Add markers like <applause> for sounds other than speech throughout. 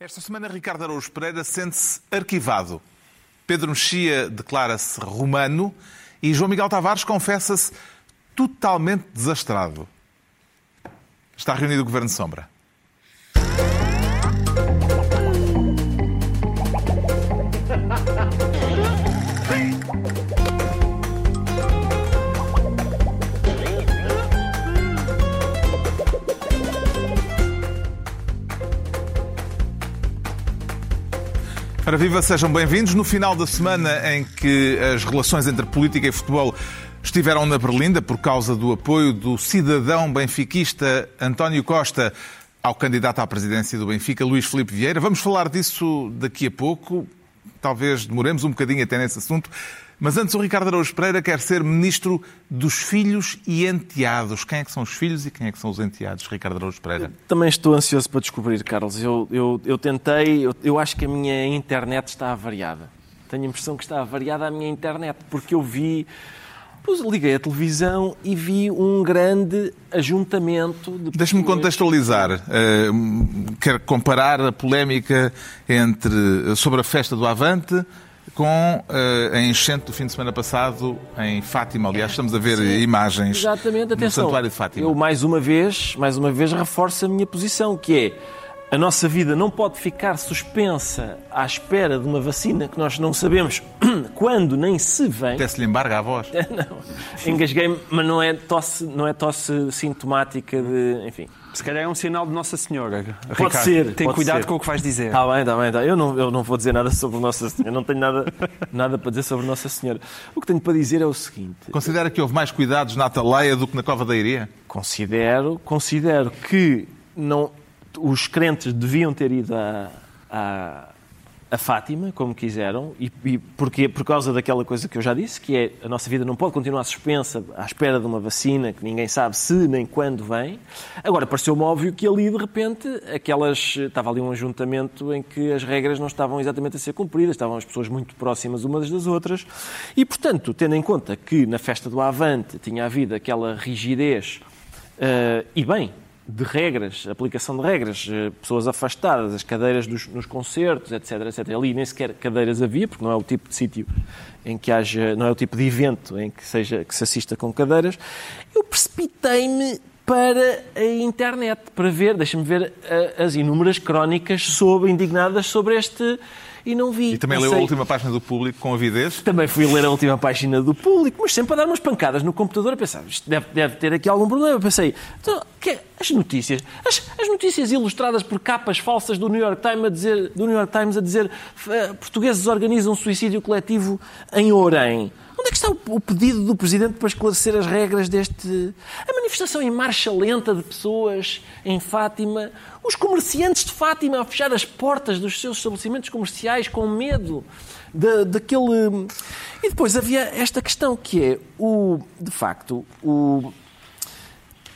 Esta semana, Ricardo Araújo Pereira sente-se arquivado. Pedro Mexia declara-se romano e João Miguel Tavares confessa-se totalmente desastrado. Está reunido o Governo Sombra. Ora viva, sejam bem-vindos. No final da semana em que as relações entre política e futebol estiveram na berlinda por causa do apoio do cidadão benfiquista António Costa ao candidato à presidência do Benfica, Luís Filipe Vieira. Vamos falar disso daqui a pouco. Talvez demoremos um bocadinho até nesse assunto. Mas antes, o Ricardo Araújo Pereira quer ser ministro dos filhos e enteados. Quem é que são os filhos e quem é que são os enteados, Ricardo Araújo Pereira? Também estou ansioso para descobrir, Carlos. Eu, eu, eu tentei, eu, eu acho que a minha internet está avariada. Tenho a impressão que está avariada a minha internet, porque eu vi. Liguei a televisão e vi um grande ajuntamento de Deixe-me contextualizar. Uh, quero comparar a polémica entre, sobre a festa do Avante com uh, a enchente do fim de semana passado em Fátima. Aliás, estamos a ver Sim, imagens exatamente. Atenção, do santuário de Fátima. Eu, mais uma vez, mais uma vez, reforço a minha posição, que é a nossa vida não pode ficar suspensa à espera de uma vacina que nós não sabemos <clears throat> quando nem se vem. Até se lhe embarga a voz. <laughs> não, engasguei-me, mas não é, tosse, não é tosse sintomática de. Enfim. Se calhar é um sinal de Nossa Senhora. Pode Ricardo. ser. Tem pode cuidado ser. com o que vais dizer. Está bem, está bem. Tá. Eu, não, eu não vou dizer nada sobre Nossa Senhora. Eu não tenho nada, nada para dizer sobre Nossa Senhora. O que tenho para dizer é o seguinte. Considera que houve mais cuidados na Ataleia do que na Cova da Iria? Considero, considero que não, os crentes deviam ter ido a, a, a Fátima, como quiseram, e, e porque, por causa daquela coisa que eu já disse, que é a nossa vida não pode continuar suspensa à espera de uma vacina que ninguém sabe se nem quando vem. Agora, pareceu-me óbvio que ali, de repente, aquelas. Estava ali um ajuntamento em que as regras não estavam exatamente a ser cumpridas, estavam as pessoas muito próximas umas das outras, e, portanto, tendo em conta que na festa do Avante tinha havido aquela rigidez, uh, e bem, de regras, aplicação de regras, pessoas afastadas, as cadeiras dos, nos concertos, etc, etc. Ali nem sequer cadeiras havia, porque não é o tipo de sítio em que haja, não é o tipo de evento em que, seja, que se assista com cadeiras. Eu precipitei-me para a internet, para ver, deixa-me ver as inúmeras crónicas sobre, indignadas sobre este e não vi. E também leu a última página do Público com avidez? Também fui ler a última página do Público, mas sempre a dar umas pancadas no computador a pensar, isto deve, deve ter aqui algum problema. Eu pensei, então, que, as notícias, as, as, notícias ilustradas por capas falsas do New York Times a dizer, do New York Times a dizer uh, portugueses organizam suicídio coletivo em Orem. Onde é que está o pedido do Presidente para esclarecer as regras deste. A manifestação em marcha lenta de pessoas em Fátima, os comerciantes de Fátima a fechar as portas dos seus estabelecimentos comerciais com medo de, daquele. E depois havia esta questão que é, o, de facto, o,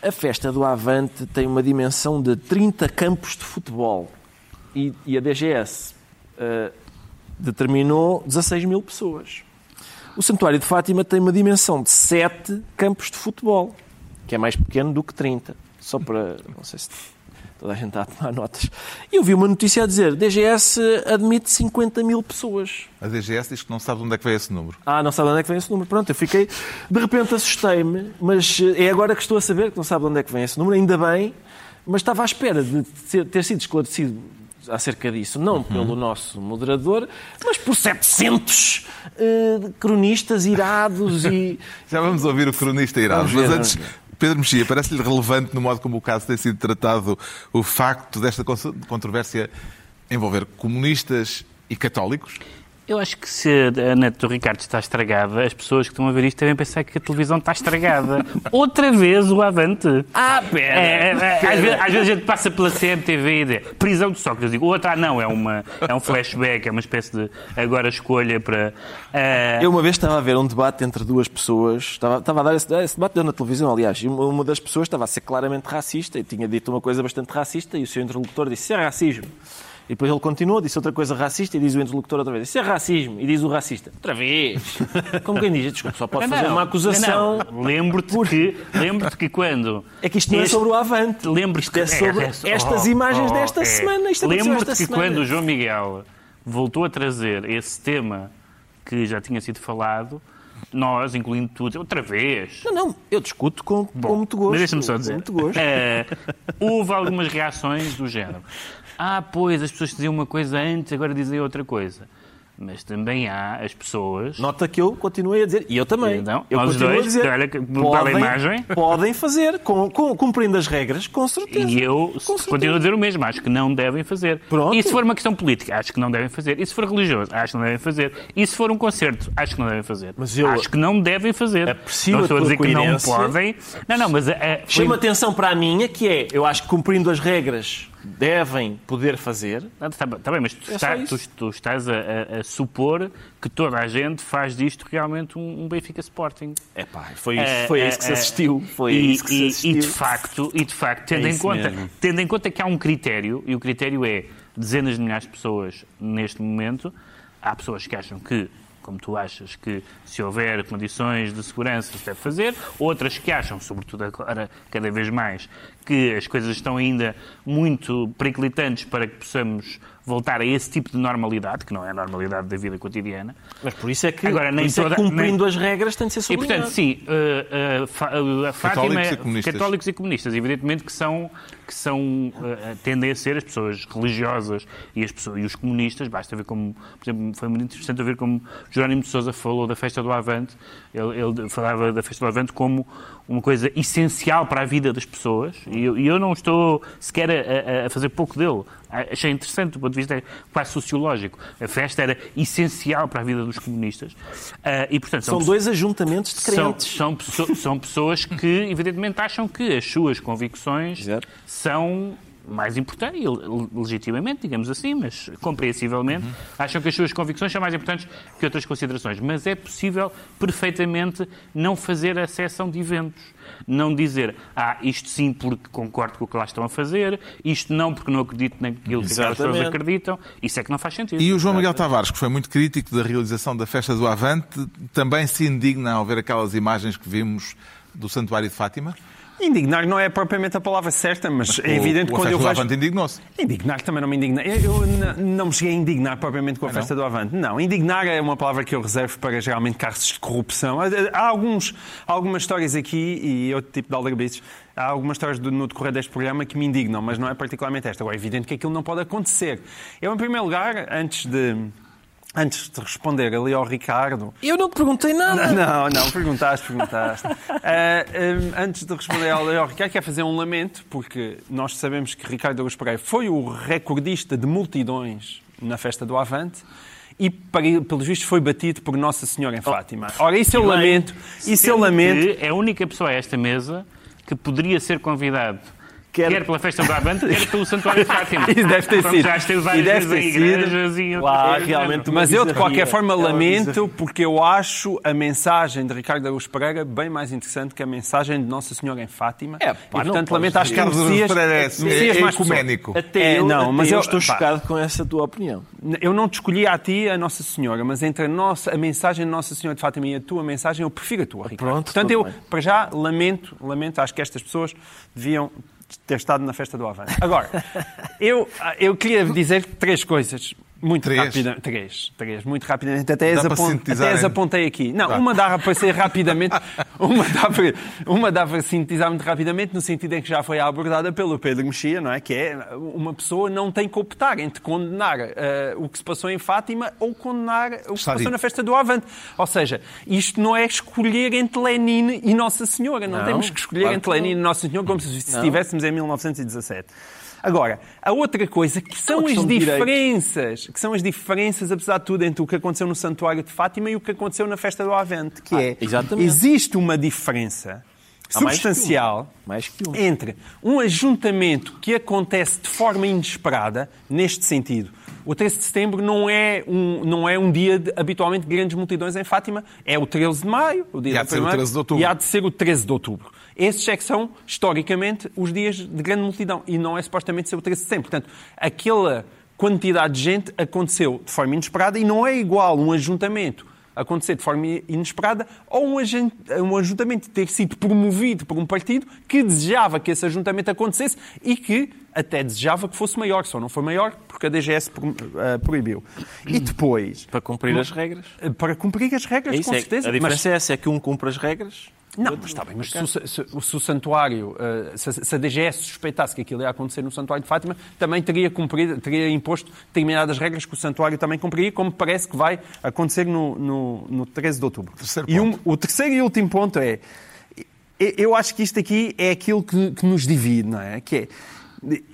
a festa do Avante tem uma dimensão de 30 campos de futebol e, e a DGS uh, determinou 16 mil pessoas. O Santuário de Fátima tem uma dimensão de 7 campos de futebol, que é mais pequeno do que 30. Só para. Não sei se toda a gente está a tomar notas. E eu vi uma notícia a dizer: DGS admite 50 mil pessoas. A DGS diz que não sabe de onde é que vem esse número. Ah, não sabe de onde é que vem esse número. Pronto, eu fiquei. De repente assustei-me, mas é agora que estou a saber que não sabe de onde é que vem esse número, ainda bem, mas estava à espera de ter sido esclarecido acerca disso, não uhum. pelo nosso moderador, mas por 700 uh, cronistas irados e... <laughs> Já vamos ouvir o cronista irado, ver, mas antes... Pedro Mexia, parece-lhe relevante no modo como o caso tem sido tratado o facto desta controvérsia envolver comunistas e católicos? Eu acho que se a net do Ricardo está estragada, as pessoas que estão a ver isto devem pensar que a televisão está estragada. <laughs> Outra vez o Avante. Ah, pera! É, é, é, às, vezes, às, vezes, a gente passa pela CMTV e diz prisão de Sócrates. Digo, outra, ah, não, é, uma, é um flashback, é uma espécie de agora escolha para. Uh... Eu uma vez estava a ver um debate entre duas pessoas, estava, estava a dar esse, esse debate deu na televisão, aliás, e uma das pessoas estava a ser claramente racista e tinha dito uma coisa bastante racista e o seu interlocutor disse: Isso é racismo. E depois ele continua, disse outra coisa racista e diz o interlocutor outra vez. Isso é racismo. E diz o racista. Outra vez. <laughs> Como quem diz, desculpa, só pode fazer uma acusação. Não, não. Lembro-te que, lembro que quando... É que isto não é sobre o Avante. Lembro-te Isto é sobre <laughs> estas imagens oh, desta é. semana. Isto Lembro-te que semana. quando o João Miguel voltou a trazer esse tema que já tinha sido falado, nós, incluindo tudo, outra vez. Não, não, eu discuto com, com muito gosto. Mas deixa-me só dizer. <laughs> eh, houve algumas reações do género. Ah, pois, as pessoas diziam uma coisa antes, agora dizem outra coisa. Mas também há as pessoas. Nota que eu continuei a dizer, e eu também. Então, eu nós continuo dois, a dizer, olha bela imagem. podem fazer, com, com- cumprindo as regras, com certeza. E eu certeza. continuo a dizer o mesmo, acho que não devem fazer. Pronto. E se for uma questão política, acho que não devem fazer. E se for religioso, acho que não devem fazer. E se for um concerto, acho que não devem fazer. Mas eu acho que não devem fazer. aprecio não a estou a dizer que não podem. Não, não, mas é, foi- Chama atenção para a minha, que é, eu acho que cumprindo as regras devem poder fazer. Está tá bem, mas tu, É está- tu- tu estás a, a- a supor que toda a gente faz disto realmente um, um Benfica Sporting. É pá, foi, É, foi é, isso que se é. assistiu. Foi e, isso que se assistiu. e de facto, e de facto tendo, É em conta, mesmo. tendo em conta que há um critério, e o critério é dezenas de milhares de pessoas neste momento, há pessoas que acham que, como tu achas, que se houver condições de segurança se deve fazer, outras que acham, sobretudo agora, cada vez mais, que as coisas estão ainda muito periclitantes para que possamos voltar a esse tipo de normalidade, que não é a normalidade da vida cotidiana. Mas por isso é que, Agora, nem isso é que toda- cumprindo as regras tem de ser E, sublinhado. portanto, sim, uh, uh, Fa- uh, a Fátima, Católicos e comunistas. católicos e comunistas, evidentemente que são, que são uh, tendem a ser as pessoas religiosas e, as pessoas, e os comunistas, basta ver como, por exemplo, foi muito interessante ver como Jerónimo de Sousa falou da festa do Avante, ele, ele falava da festa do Avante como uma coisa essencial para a vida das pessoas, e eu, e eu não estou sequer a, a- fazer pouco dele. Achei interessante do ponto de vista quase sociológico. A festa era essencial para a vida dos comunistas. Uh, e, portanto, São pessoas- dois ajuntamentos de são, crentes. são, pesso- são pessoas que, evidentemente, acham que as suas convicções Exato. são mais importantes, e le- legitimamente, digamos assim, mas compreensivelmente, acham que as suas convicções são mais importantes que outras considerações. Mas é possível perfeitamente não fazer a seção de eventos. Não dizer, ah, isto sim porque concordo com o que lá estão a fazer, isto não porque não acredito naquilo que aquelas pessoas acreditam. Isso é que não faz sentido. E o João Miguel Tavares, que foi muito crítico da realização da festa do Avante, também se indigna ao ver aquelas imagens que vimos do Santuário de Fátima? Indignar não é propriamente a palavra certa, mas é evidente que quando eu vejo... Avante indignou-se. Indignar também não me indigna. Eu, eu não me cheguei a indignar propriamente com a festa do Avante. Não, indignar é uma palavra que eu reservo para geralmente casos de corrupção. Há, alguns, algumas histórias aqui e outro tipo de aldrabices. Há algumas histórias do- no decorrer deste programa que me indignam, mas não é particularmente esta. Agora, é evidente que aquilo não pode acontecer. Eu, em primeiro lugar, antes de, antes de responder ali ao Ricardo, Eu não te perguntei nada. <laughs> não, não, perguntaste, perguntaste. <laughs> Ah, ah, antes de responder ao ao Ricardo, quero fazer um lamento, porque nós sabemos que Ricardo Augusto Pereira foi o recordista de multidões na festa do Avante e, pelos vistos, foi batido por Nossa Senhora em Fátima. Ora, isso eu lamento, isso eu lamento. É a única pessoa a esta mesa que poderia ser convidado Quer- quer, pela festa do Avante, quer pelo Santuário de <laughs> Fátima. Isso deve ter sido. Já esteve E várias deve vezes em ter sido. igrejas e... Lá, e- realmente, Mas eu, de qualquer forma, É lamento porque eu acho a mensagem de Ricardo Augusto Pereira bem mais interessante que a mensagem de Nossa Senhora em Fátima. É, e, pá, não portanto, lamento às Ricardo Augusto conhecias, Pereira é- é mais ecuménico. Até É, eu, não, até mas eu eu- estou pá. chocado com essa tua opinião. Eu não te escolhi a ti a Nossa Senhora, mas entre a, nossa, a mensagem de Nossa Senhora de Fátima e a tua mensagem, eu prefiro a tua, Ricardo. Pronto, Portanto, eu, bem. para já, lamento, lamento, acho que estas pessoas deviam ter estado na festa do Avante. Agora, eu, eu queria dizer três coisas. Muito Três? rapidamente. Três, três, muito rapidamente. Até, as, para apon- sintetizar até as apontei aqui. Não, Dá. uma dá para ser rapidamente. <laughs> Uma dá para, uma dá para sintetizar muito rapidamente, no sentido em que já foi abordada pelo Pedro Mexia, não é? Que é uma pessoa não tem que optar entre condenar eh, o que se passou em Fátima ou condenar o que se passou na festa do Avante. Ou seja, isto não é escolher entre Lenin e Nossa Senhora. Não, Não, temos que escolher claro entre que Lenin e Nossa Senhora como se estivéssemos em 1917. Agora, a outra coisa que são uma as diferenças, que são as diferenças, apesar de tudo, entre o que aconteceu no Santuário de Fátima e o que aconteceu na festa do Avente, que Ah, é, exatamente. existe uma diferença Há mais que substancial Mais que uma. entre um ajuntamento que acontece de forma inesperada, neste sentido. O 13 de setembro não é um, não é um dia de, habitualmente de grandes multidões em Fátima, é o 13 de maio, o dia E há de ser o primeira, 13 de outubro. E há de ser o 13 de outubro. Esses é que são, historicamente, os dias de grande multidão. E não é supostamente ser o 13 de setembro. Portanto, aquela quantidade de gente aconteceu de forma inesperada e não é igual um ajuntamento acontecer de forma inesperada ou um, um ajuntamento ter sido promovido por um partido que desejava que esse ajuntamento acontecesse e que até desejava que fosse maior, só não foi maior porque a DGS eh, proibiu. E depois... Para cumprir as regras. Para cumprir as regras, é com certeza. A diferença mas... é essa, é que um cumpre as regras não, mas está bem, mas se, se, se, o santuário, eh, se, a DGS suspeitasse que aquilo ia acontecer no santuário de Fátima, também teria cumprido, teria imposto determinadas regras que o santuário também cumpriria, como parece que vai acontecer no, no, no 13 de outubro. Terceiro e um, o terceiro e último ponto é, eu acho que isto aqui é aquilo que, que nos divide, não é? Que é,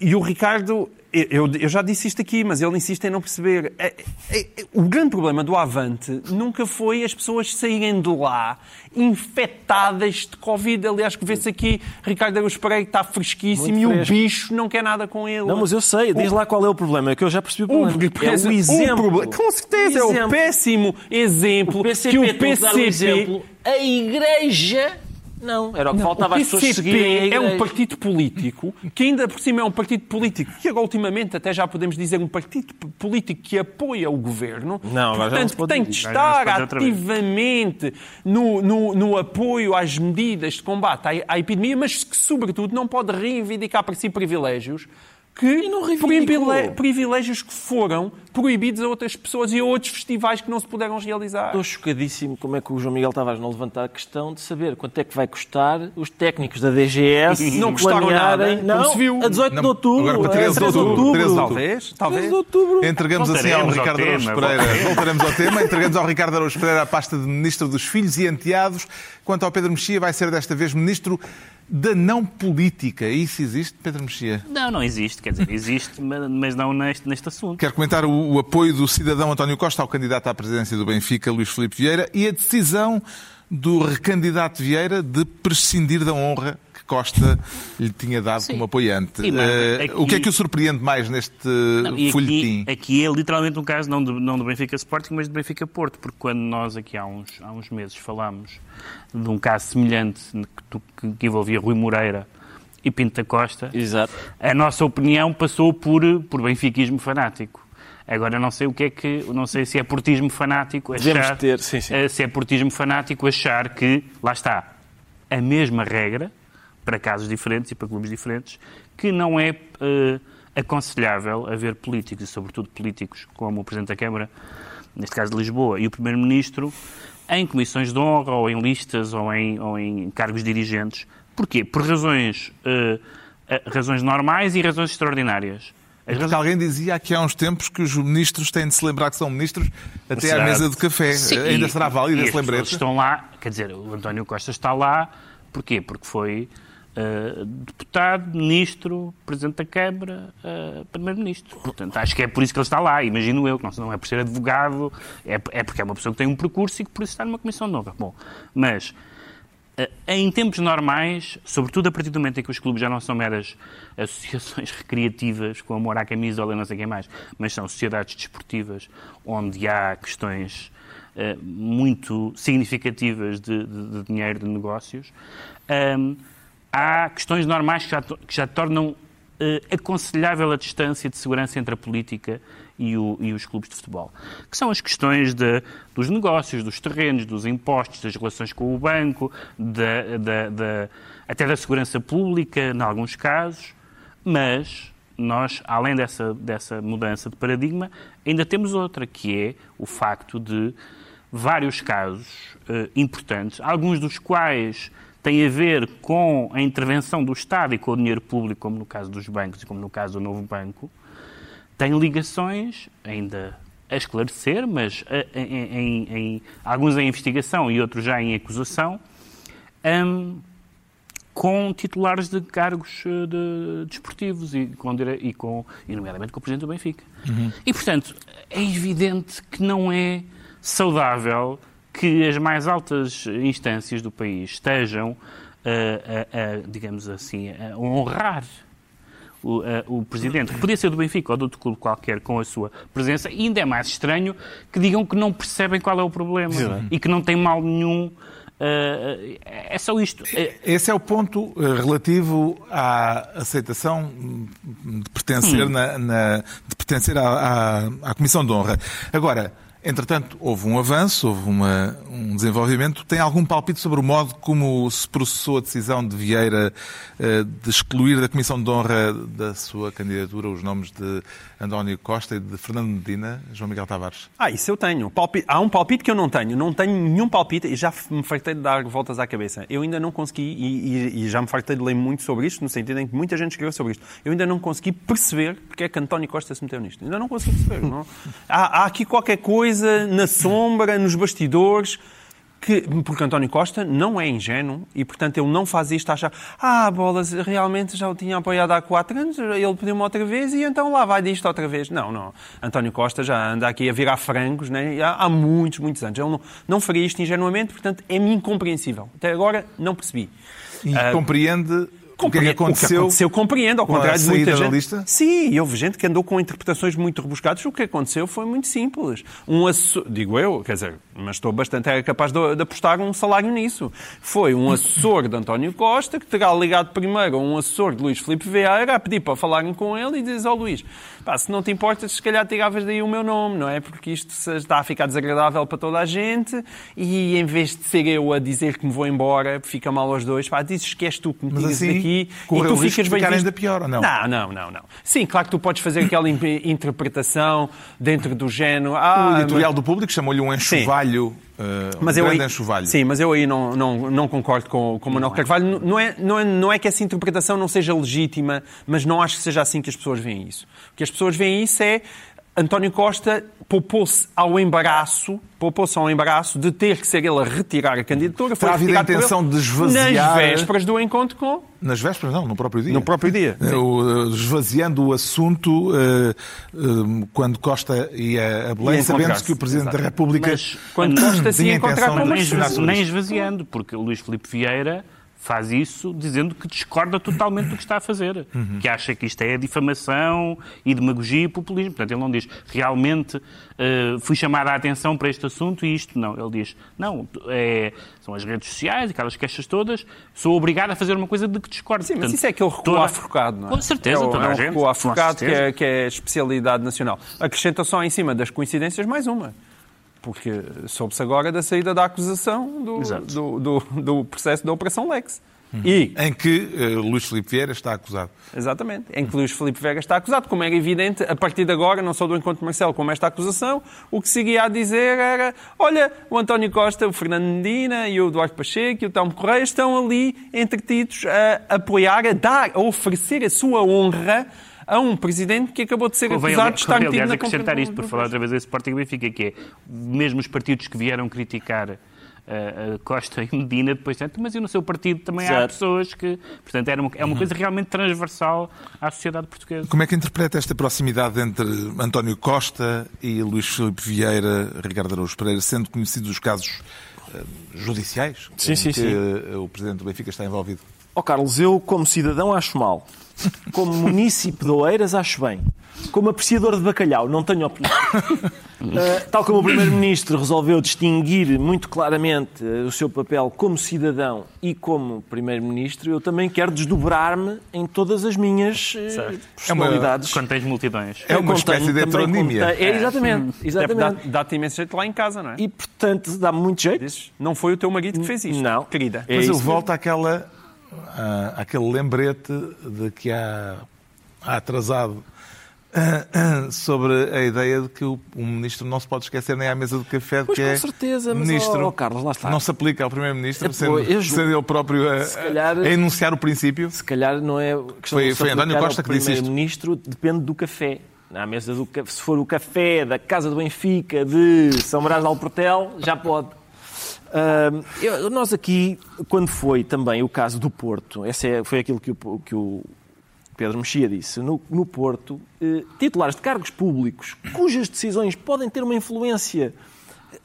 e o Ricardo eu, eu, já disse isto aqui, mas ele insiste em não perceber. É, é, é, o grande problema do Avante nunca foi as pessoas saírem de lá infectadas de Covid. Aliás, que vê-se aqui, Ricardo Araújo Pereira está fresquíssimo e o bicho não quer nada com ele. Não, mas eu sei. Diz o... lá qual é o problema, que eu já percebi o problema. O, é o exemplo. O com certeza, o é o péssimo exemplo o que o PCP... Exemplo, a Igreja não, era o que não, faltava o as pessoas seguirem. É um partido político que ainda por cima é um partido político que agora ultimamente até já podemos dizer um partido político que apoia o governo. Não, portanto não tem de estar ativamente no, no, no, apoio às medidas de combate à, à epidemia, mas que sobretudo não pode reivindicar para si privilégios que privilégios que foram proibidos a outras pessoas e a outros festivais que não se puderam realizar. Estou chocadíssimo como é que o João Miguel Tavares não levantar a questão de saber quanto é que vai custar os técnicos da DGS <laughs> não custaram nada, não, se viu. a 18 não, de outubro. Agora para 13 de outubro. 13 de outubro. Talvez, talvez. de outubro. Entregamos assim ao Ricardo Araújo Pereira. Voltaremos ao tema. Entregamos ao Ricardo Araújo Pereira a pasta de Ministro dos Filhos e Enteados. Quanto ao Pedro Mexia, vai ser desta vez Ministro da não política. Isso existe, Pedro Mexia? Não, não existe. Quer dizer, existe, mas não neste, neste assunto. Quero comentar o, o, apoio do cidadão António Costa ao candidato à presidência do Benfica, Luís Filipe Vieira, e a decisão do recandidato Vieira de prescindir da honra Costa lhe tinha dado Sim. como apoiante. Sim, uh, aqui... O que é que o surpreende mais neste não, folhetim? Aqui, aqui, é literalmente um caso não do, não do Benfica Sporting, mas do Benfica Porto, porque quando nós aqui há uns, há uns meses falámos de um caso semelhante que, que envolvia Rui Moreira e Pinto da Costa, Exato. a nossa opinião passou por, por benfiquismo fanático. Agora não sei o que é que, não sei se é portismo fanático achar, ter, sim, sim. Eh, se é portismo fanático achar que lá está a mesma regra para casos diferentes e para clubes diferentes, que não é uh, aconselhável haver políticos, e sobretudo políticos como o Presidente da Câmara, neste caso de Lisboa, e o Primeiro-Ministro, em comissões de honra, ou em listas, ou em, ou em cargos dirigentes. Porquê? Por razões, uh, razões normais e razões extraordinárias. Porque alguém dizia aqui há uns tempos que os ministros têm de se lembrar que são ministros até à mesa de café. Sim, Ainda e, será válido esse lembrete? estão lá, quer dizer, o António Costa está lá, porquê? Porque foi uh, deputado, ministro, presidente da Câmara, uh, primeiro-ministro. Portanto, acho que é por isso que ele está lá, imagino eu, que não, não é por ser advogado, é, é porque é uma pessoa que tem um percurso e que por isso está numa comissão nova. Bom, mas eh, em tempos normais, sobretudo a partir do momento em que os clubes já não são meras associações <laughs> recreativas com amor à camisola e não sei quem mais, mas são sociedades desportivas onde há questões uh, muito significativas de, de, de, dinheiro, de negócios, um, ehm, há questões normais que já, que já tornam uh, aconselhável a distância de segurança entre a política e, o, e, os clubes de futebol, que são as questões de, dos negócios, dos terrenos, dos impostos, das relações com o banco, até da segurança pública, em alguns casos, mas nós, além dessa, dessa mudança de paradigma, ainda temos outra, que é o facto de vários casos uh, importantes, alguns dos quais têm a ver com a intervenção do Estado e com o dinheiro público, como no caso dos bancos e como no caso do novo banco, tem ligações ainda a esclarecer, mas em, em, em, alguns em investigação e outros já em acusação, um, com titulares de cargos eh, de, desportivos e, com, e, com, e, nomeadamente, com o Presidente do Benfica. Uhum. E, portanto, é evidente que não é saudável que as mais altas instâncias do país estejam, a, a, a digamos assim, a honrar o, uh, o presidente, que podia ser do Benfica ou de outro clube qualquer, com a sua presença, e ainda é mais estranho que digam que não percebem qual é o problema e que não tem mal nenhum Uh, é só isto. Esse é o ponto eh, relativo à aceitação de pertencer, hum. na, na, de pertencer à, à, à Comissão de Honra. Agora, Entretanto, houve um avanço, houve uma, um desenvolvimento. Tem algum palpite sobre o modo como se processou a decisão de Vieira uh, de excluir da Comissão de Honra da sua candidatura os nomes de António Costa e de Fernando Medina, João Miguel Tavares? Ah, isso eu tenho. Há um palpite que eu não tenho. Não tenho nenhum palpite e já me fartei de dar voltas à cabeça. Eu ainda não consegui, e, e, e já me fartei de ler muito sobre isto, no sentido em que muita gente escreveu sobre isto. Eu ainda não consegui perceber porque é que António Costa se meteu nisto. Ainda não consegui perceber. não. Há, há aqui qualquer coisa na sombra, nos bastidores. Que, porque António Costa não é ingênuo e, portanto, ele não faz isto a achar ah, bolas, realmente já o tinha apoiado há quatro anos, ele pediu-me outra vez e então lá vai disto outra vez. Não, não. António Costa já anda aqui a virar frangos né? há, há muitos, muitos anos. Ele não, não faria isto ingenuamente, portanto, é-me incompreensível. Até agora, não percebi. E uh, compreende o que, é que aconteceu? O que aconteceu compreendo, ao contrário de muita gente. Lista? Sim, houve gente que andou com interpretações muito rebuscadas. O que aconteceu foi muito simples. Um assessor, digo eu, quer dizer, mas estou bastante era capaz de, de, apostar um salário nisso. Foi um assessor de António Costa que terá ligado primeiro a um assessor de Luís Filipe Vieira a pedir para falarem com ele e dizer ao oh, Luís, pá, se não te importas, se calhar tiravas daí o meu nome, não é? Porque isto está a ficar desagradável para toda a gente e em vez de ser eu a dizer que me vou embora, fica mal aos dois, pá, dizes que és tu que me tiras assim, daqui aqui e tu ficas bem visto. ainda pior, ou não? Não, não, não, não. Sim, claro que tu podes fazer aquela <laughs> interpretação dentro do género. Ah, o editorial mas... do público chamou-lhe um enxovalho. Uh, mas um eu aí, enxovalho. Sim, mas eu aí não, não, não concordo com, com o Manuel Carvalho. Não é, não, é, não é que essa interpretação não seja legítima, mas não acho que seja assim que as pessoas veem isso. O que as pessoas veem isso é António Costa poupou-se ao embaraço, poupou-se ao embaraço de ter que ser ele a retirar a candidatura. Foi havido a intenção de esvaziar... Nas vésperas do encontro com... Nas vésperas não, no próprio dia. No próprio dia. Uh, esvaziando o assunto uh, uh, quando Costa ia a Belém, sabendo que o Presidente Exato. da República... Mas quando Costa <clears throat> se ia encontrar com... Nem, nem esvaziando, porque Luís Filipe Vieira faz isso dizendo que discorda totalmente do que está a fazer, uhum. que acha que isto é difamação e demagogia e populismo. Portanto, ele não diz realmente uh, fui chamar a atenção para este assunto e isto não. Ele diz não, é, são as redes sociais, aquelas queixas todas, sou obrigado a fazer uma coisa de que discordo. Sim, Portanto, mas isso é aquele recuo toda... afocado, não é? Com certeza, é o, toda é a gente. recuo afocado que é, que é especialidade nacional. Acrescenta só em cima das coincidências mais uma porque soube-se agora da saída da acusação do, do, do, do, processo da Operação Lex. Uhum. E, em que uh, Luís Filipe Vieira está acusado. Exatamente. Em que Luís Filipe Vieira está acusado. Como era evidente, a partir de agora, não só do encontro Marcelo, como esta acusação, o que seguia a dizer era: olha, o António Costa, o Fernando Medina e o Eduardo Pacheco e o Telmo Correia estão ali entretidos a apoiar, a dar, a oferecer a sua honra a um presidente que acabou de ser Convém, acusado de estar metido na acrescentar isto, por falar outra vez desse Sporting Benfica, que é mesmo os partidos que vieram criticar uh, Costa e Medina depois, mas e no seu partido também certo. há pessoas que... Portanto, era uma, é uma coisa realmente transversal à sociedade portuguesa. Como é que interpreta esta proximidade entre António Costa e Luís Filipe Vieira, Ricardo Araújo Pereira, sendo conhecidos os casos uh, judiciais sim, sim, que sim. o Presidente do Benfica está envolvido? Ó oh, Carlos, eu como cidadão acho mal. Como munícipe de Oeiras, acho bem. Como apreciador de bacalhau, não tenho opinião. Uh, <laughs> tal como o Primeiro-Ministro resolveu distinguir muito claramente uh, o seu papel como cidadão e como Primeiro-Ministro, eu também quero desdobrar-me em todas as minhas uh, personalidades. É uma, contém multidões. É uma espécie de heteronímia. É, exatamente. exatamente. Dá-te imenso jeito lá em casa, não é? E, portanto, dá-me muito jeito. Dizes, não foi o teu marido que fez isto, não. querida. É Mas eu volto àquela uh, aquele lembrete de que há, há atrasado uh, uh, sobre a ideia de que o, o, ministro não se pode esquecer nem à mesa do café pois que com é certeza, mas, ministro. Oh, Carlos, lá está. Não se aplica ao primeiro-ministro, é, sendo, eu, sendo ele próprio a, calhar, a, enunciar o princípio. Se calhar não é questão foi, de foi António Costa que disse isto. primeiro-ministro depende do café. Na mesa do se for o café da Casa do Benfica de São Brás de Alportel, já pode. Uh, eu, nós aqui, quando foi também o caso do Porto, esse é, foi aquilo que o, que o Pedro Mexia disse, no, no Porto, eh, titulares de cargos públicos cujas decisões podem ter uma influência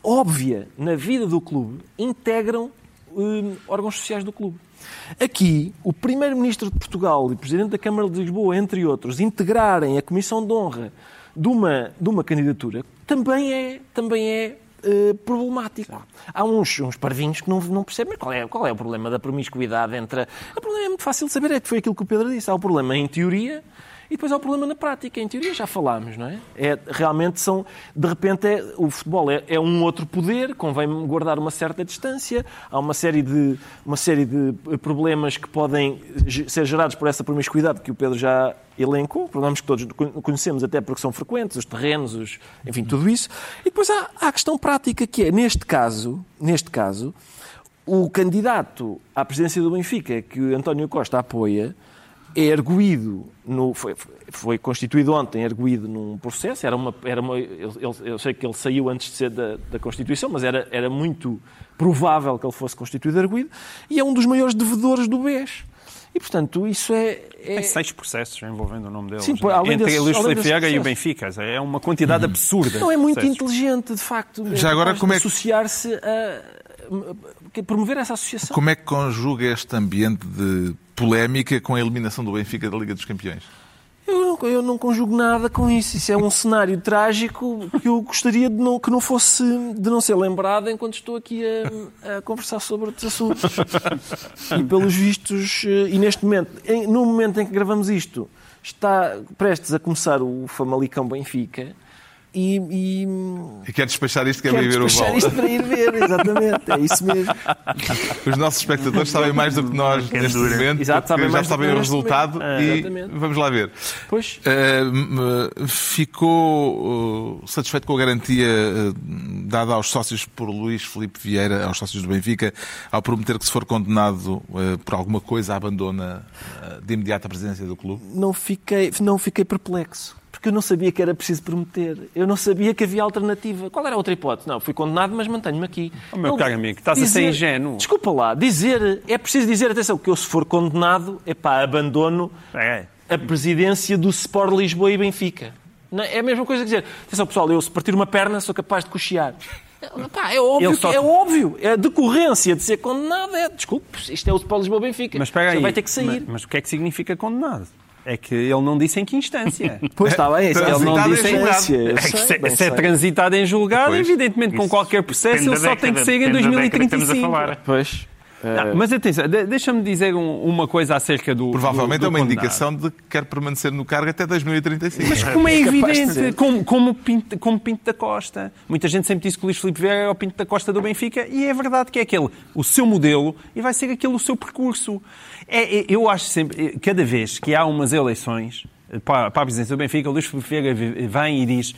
óbvia na vida do clube, integram eh, órgãos sociais do clube. Aqui, o Primeiro-Ministro de Portugal e o Presidente da Câmara de Lisboa, entre outros, integrarem a Comissão de Honra de uma, de uma candidatura, também é, também é eh, problemático. Há uns, uns parvinhos que não, não percebem mas qual é, qual é o problema da promiscuidade entre. O problema é muito fácil de saber, é que foi aquilo que o Pedro disse. Há o problema em teoria e depois há o problema na prática. Em teoria já falámos, não é? é realmente são, de repente, é, o futebol é, é, um outro poder, convém guardar uma certa distância. Há uma série de, uma série de problemas que podem ser gerados por essa promiscuidade que o Pedro já elencou, problemas que todos conhecemos até porque são frequentes, os terrenos, os, enfim, tudo isso. E depois há, há a questão prática que é, neste caso, neste caso, o candidato à presidência do Benfica que António Costa apoia é erguido, no, foi, foi constituído ontem, erguido num processo, era uma, era uma, eu, eu sei que ele saiu antes de ser da, da Constituição, mas era, era muito provável que ele fosse constituído erguido, e é um dos maiores devedores do BES. E, portanto, isso é... é... Tem seis processos envolvendo o nome dele. Sim, além Entre desses, Luís Filipe Vieira e o Benfica. É uma quantidade absurda. Não, é muito inteligente, de facto. Já agora, como é que... Associar-se a... Promover essa associação. Como é que conjuga este ambiente de polémica com a eliminação do Benfica da Liga dos Campeões? Eu não, eu não conjugo nada com isso. Isso é um cenário trágico que eu gostaria de não, que não fosse de não ser lembrado enquanto estou aqui a, a conversar sobre outros assuntos. e pelos vistos, eh, e neste momento, em, no momento em que gravamos isto, está prestes a começar o Famalicão Benfica. E, e, e quer despachar isto, quer, quer ir ver o vol. isto para ir ver, exatamente, é isso mesmo. <laughs> Os nossos espectadores sabem mais do que nós neste momento, Exato, sabem já sabem o resultado e vamos lá ver. Pois. Uh, ficou uh, satisfeito com a garantia uh, dada aos sócios por Luís Felipe Vieira, aos sócios do Benfica, ao prometer que se for condenado por alguma coisa abandona de imediato a presidência do clube? Não fiquei, não fiquei perplexo porque eu não sabia que era preciso prometer. Eu não sabia que havia alternativa. Qual era a outra hipótese? Não, fui condenado, mas mantenho-me aqui. Oh, meu caro amigo, estás dizer, a ser ingênuo. Desculpa lá, dizer, é preciso dizer, atenção, que eu se for condenado, é pá, abandono é. a presidência do Sport Lisboa e Benfica. Não, é a mesma coisa que dizer, atenção pessoal, eu se partir uma perna sou capaz de cochear. Pá, é óbvio, só... é óbvio. É a decorrência de ser condenado. É, desculpe, isto é o Sport Lisboa Benfica. Mas espera aí. vai ter que sair. Mas, mas o que é que significa condenado? É que ele não disse em que instância. <laughs> Pois está bem, ele não disse em instância. É que se, se é transitado em julgado, pois. evidentemente, com qualquer processo, ele só tem que sair em 2035. Pois. Não, mas atenção, deixa-me dizer um, uma coisa acerca do. Provavelmente do, do é uma indicação de que quer permanecer no cargo até 2035. Mas como é, é evidente, como, como, Pinto, como Pinto da Costa. Muita gente sempre disse que o Luís Filipe Vieira é o Pinto da Costa do Benfica e é verdade que é aquele o seu modelo e vai ser aquele o seu percurso. É, é, eu acho sempre, cada vez que há umas eleições para, para a presidência do Benfica, o Luís Filipe Vieira vem e diz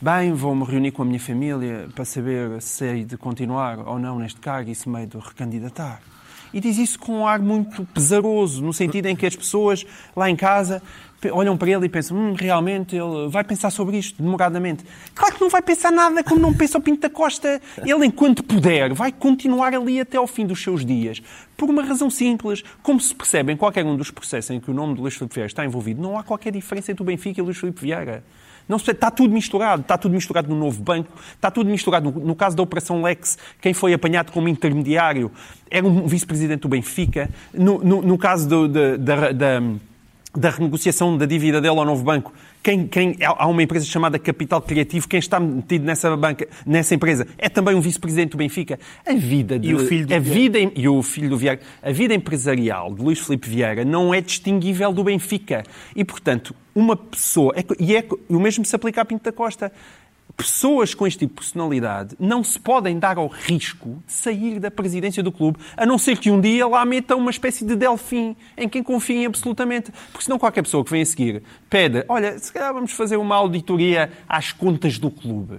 bem, vou-me reunir com a minha família para saber se hei de continuar ou não neste cargo e se meio de recandidatar. E diz isso com um ar muito pesaroso, no sentido em que as pessoas lá em casa olham para ele e pensam, hum, realmente ele vai pensar sobre isto demoradamente. Claro que não vai pensar nada como não pensa o Pinto da Costa. Ele, enquanto puder, vai continuar ali até ao fim dos seus dias. Por uma razão simples. Como se percebe em qualquer um dos processos em que o nome de Luís Filipe Vieira está envolvido, não há qualquer diferença entre o Benfica e o Luís Filipe Vieira. Não se, está tudo misturado. Está tudo misturado no novo banco, está tudo misturado. No, no caso da Operação Lex, quem foi apanhado como intermediário era um vice-presidente do Benfica. No, no, no caso do, da, da, da renegociação da dívida dele ao novo banco, quem, quem, há uma empresa chamada Capital Criativo, quem está metido nessa banca, nessa empresa, é também um vice-presidente do Benfica. A vida de, e o filho do a vida e o filho do Vieira, a vida empresarial de Luís Filipe Vieira não é distinguível do Benfica. E, portanto, uma pessoa, é, e é, o mesmo se aplica a Pinto da Costa, pessoas com este tipo de personalidade não se podem dar ao risco de sair da presidência do clube, a não ser que um dia lá metam uma espécie de delfim em quem confiem absolutamente. Porque senão qualquer pessoa que vem a seguir pede, olha, se calhar vamos fazer uma auditoria às contas do clube.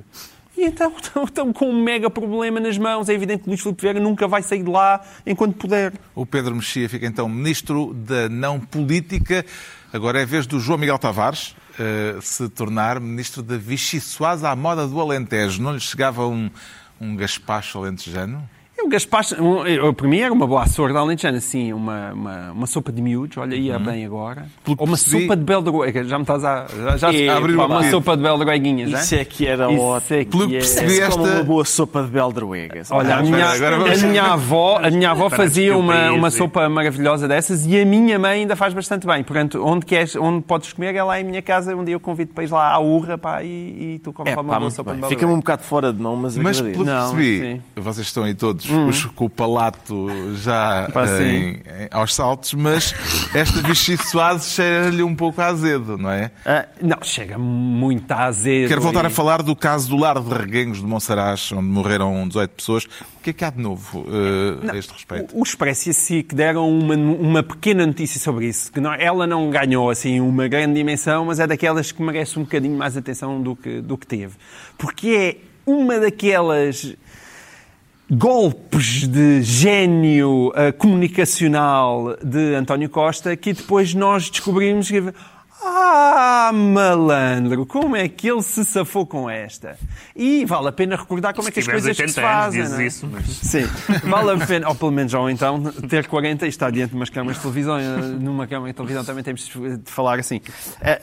E então <laughs> estão com um mega problema nas mãos. É evidente que Luís Filipe Vieira nunca vai sair de lá enquanto puder. O Pedro Mexia fica então ministro da não política. Agora é a vez do João Miguel Tavares, uh, se tornar ministro da Vichy Soase à moda do Alentejo. Não lhe chegava um, um gaspacho alentejano? Eu Um gaspacho, um, para mim era uma boa açor da alentejana, assim, uma, uma, uma sopa de miúdos, olha, ia bem agora. Pelo que Ou uma percebi- sopa de beldroega, já me estás a... Já, já, É, a abrir o uma sopa de beldroeguinha, já? Isso é que era Isso ótimo. é que Pelo que é. percebi, É como esta- uma boa sopa de beldroegas. Olha, a minha, a minha avó, a minha avó fazia uma, uma sopa maravilhosa dessas e a minha mãe ainda faz bastante bem. Portanto, onde, queres, onde podes comer é lá em minha casa. Um dia eu convido para ir lá à urra pá, e, e tu comes É, uma pá, boa muito sopa bem. de Fica-me um bocado fora de mão, mas, Mas agradeço. pelo que Não, percebi, vocês estão aí todos os- com o palato já Pá, sim. em- em- aos saltos, mas esta Vichy Soares cheira-lhe um pouco azedo, não é? Ah, não, chega muito a azedo. Quero voltar e- a falar do caso do lar de Reguengos de Monsaraz, onde morreram 18 pessoas. O que é que há de novo eh, a este respeito? O Expresso e a SIC deram uma, uma pequena notícia sobre isso. Que não, ela não ganhou assim uma grande dimensão, mas é daquelas que merece um bocadinho mais atenção do que, do que teve. Porque é uma daquelas golpes de gênio eh, comunicacional de António Costa que depois nós descobrimos que ah, malandro, como é que ele se safou com esta? E vale a pena recordar como é que as coisas se 80 anos, fazem. não é? isso, mas- Sim, vale a <laughs> pena, ou pelo menos ou então ter 40 e estar diante de umas câmaras de televisão. Numa câmara de televisão também temos de falar assim. Eh,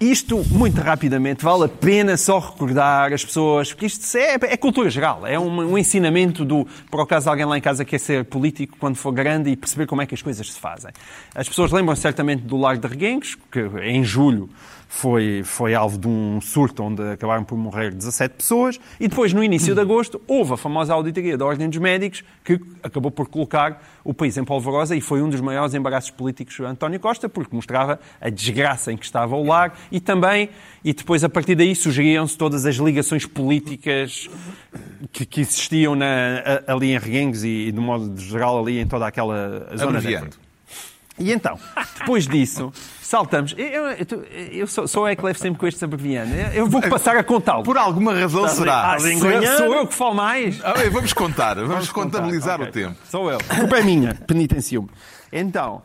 Isto, muito rapidamente, vale a pena só recordar as pessoas, porque isto é, é cultura geral, é um, um ensinamento do, por acaso alguém lá em casa quer ser político quando for grande e perceber como é que as coisas se fazem. As pessoas lembram certamente do Largo de Reguengos, que em julho foi, foi alvo de um surto onde acabaram por morrer 17 pessoas e depois, no início de agosto, houve a famosa auditoria da Ordem dos Médicos que acabou por colocar o país em polvorosa e foi um dos maiores embaraços políticos de António Costa porque mostrava a desgraça em que estava o lar e também, e depois a partir daí sugeriam-se todas as ligações políticas que, que existiam na- ali em Reguengos e, de modo geral, ali em toda aquela zona. Abreviando. E então, depois disso, saltamos. Eu, eu, eu, eu sou, sou é que levo sempre com estes abreviando. Eu, eu vou passar a contá-lo. Por alguma razão será. Ah, sou, sou eu que falo mais? Ah, bem, vamos contar, vamos, contar, contabilizar ok. o tempo. Sou eu. A culpa é minha. <laughs> Penitenciou-me. Então,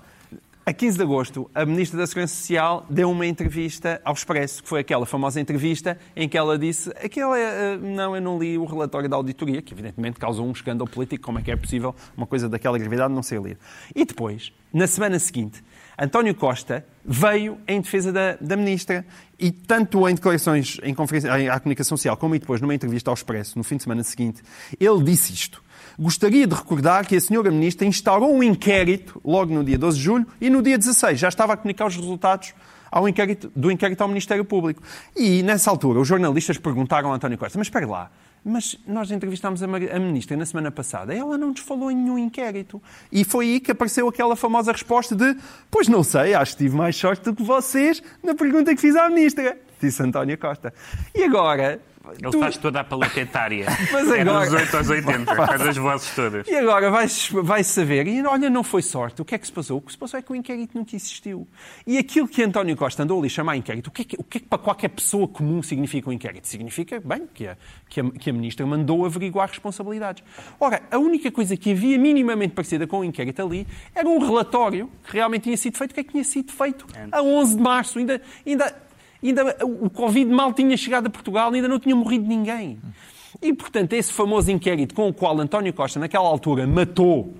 a 15 de agosto, a Ministra da Segurança Social deu uma entrevista ao Expresso, que foi aquela famosa entrevista em que ela disse aquela, eh, não, eu não li o relatório da auditoria, que evidentemente causou um escândalo político, como é que é possível uma coisa daquela gravidade não ser lida. E depois, na semana seguinte, António Costa veio em defesa da, da Ministra e tanto em declarações em conferência, à comunicação social como depois numa entrevista ao Expresso, no fim de semana seguinte, ele disse isto. Gostaria de recordar que a senhora Ministra instaurou um inquérito logo no dia 12 de julho e no dia 16 já estava a comunicar os resultados ao inquérito, do inquérito ao Ministério Público. E nessa altura os jornalistas perguntaram a António Costa, mas espera lá, mas nós entrevistámos a, a Ministra na semana passada, ela não nos falou em nenhum inquérito. E foi aí que apareceu aquela famosa resposta de pois não sei, acho que tive mais sorte do que vocês na pergunta que fiz à Ministra, disse António Costa. E agora... Ele tu- faz toda a paletetária. <laughs> Mas é agora- dos 8 aos 80, faz as vozes todas. E agora vai-se vai saber, e olha, não foi sorte. O que é que se passou? O que se passou é que o inquérito nunca existiu. E aquilo que António Costa andou ali a chamar inquérito, o que, é que, o que é que para qualquer pessoa comum significa um inquérito? Significa, bem, que a, que a, que a Ministra mandou averiguar responsabilidades. Ora, a única coisa que havia minimamente parecida com o inquérito ali era um relatório que realmente tinha sido feito. O que é que tinha sido feito? A 11 de março. Ainda, ainda, ainda o Covid mal tinha chegado a Portugal, ainda não tinha morrido ninguém. E, portanto, esse famoso inquérito com o qual António Costa, naquela altura, matou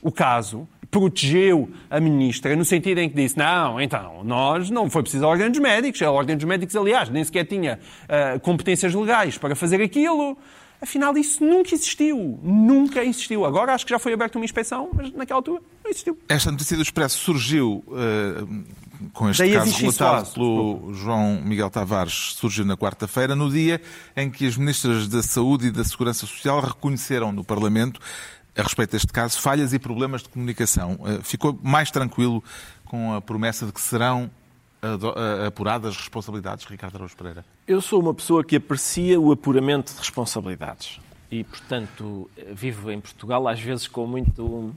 o caso, protegeu a ministra, no sentido em que disse: não, então, nós não foi preciso a Ordem dos Médicos, a Ordem dos Médicos, aliás, nem sequer tinha ah, competências legais para fazer aquilo. Afinal, isso nunca existiu. Nunca existiu. Agora acho que já foi aberta uma inspeção, mas naquela altura não existiu. Esta notícia do Expresso surgiu eh, com este Daí caso relatado pelo João Miguel Tavares, surgiu na quarta-feira, no dia em que as ministras da Saúde e da Segurança Social reconheceram no Parlamento, a respeito deste caso, falhas e problemas de comunicação. Eh, Ficou mais tranquilo com a promessa de que serão eh, apuradas responsabilidades, Ricardo Araújo Pereira? Eu sou uma pessoa que aprecia o apuramento de responsabilidades. E, portanto, vivo em Portugal às vezes com muito.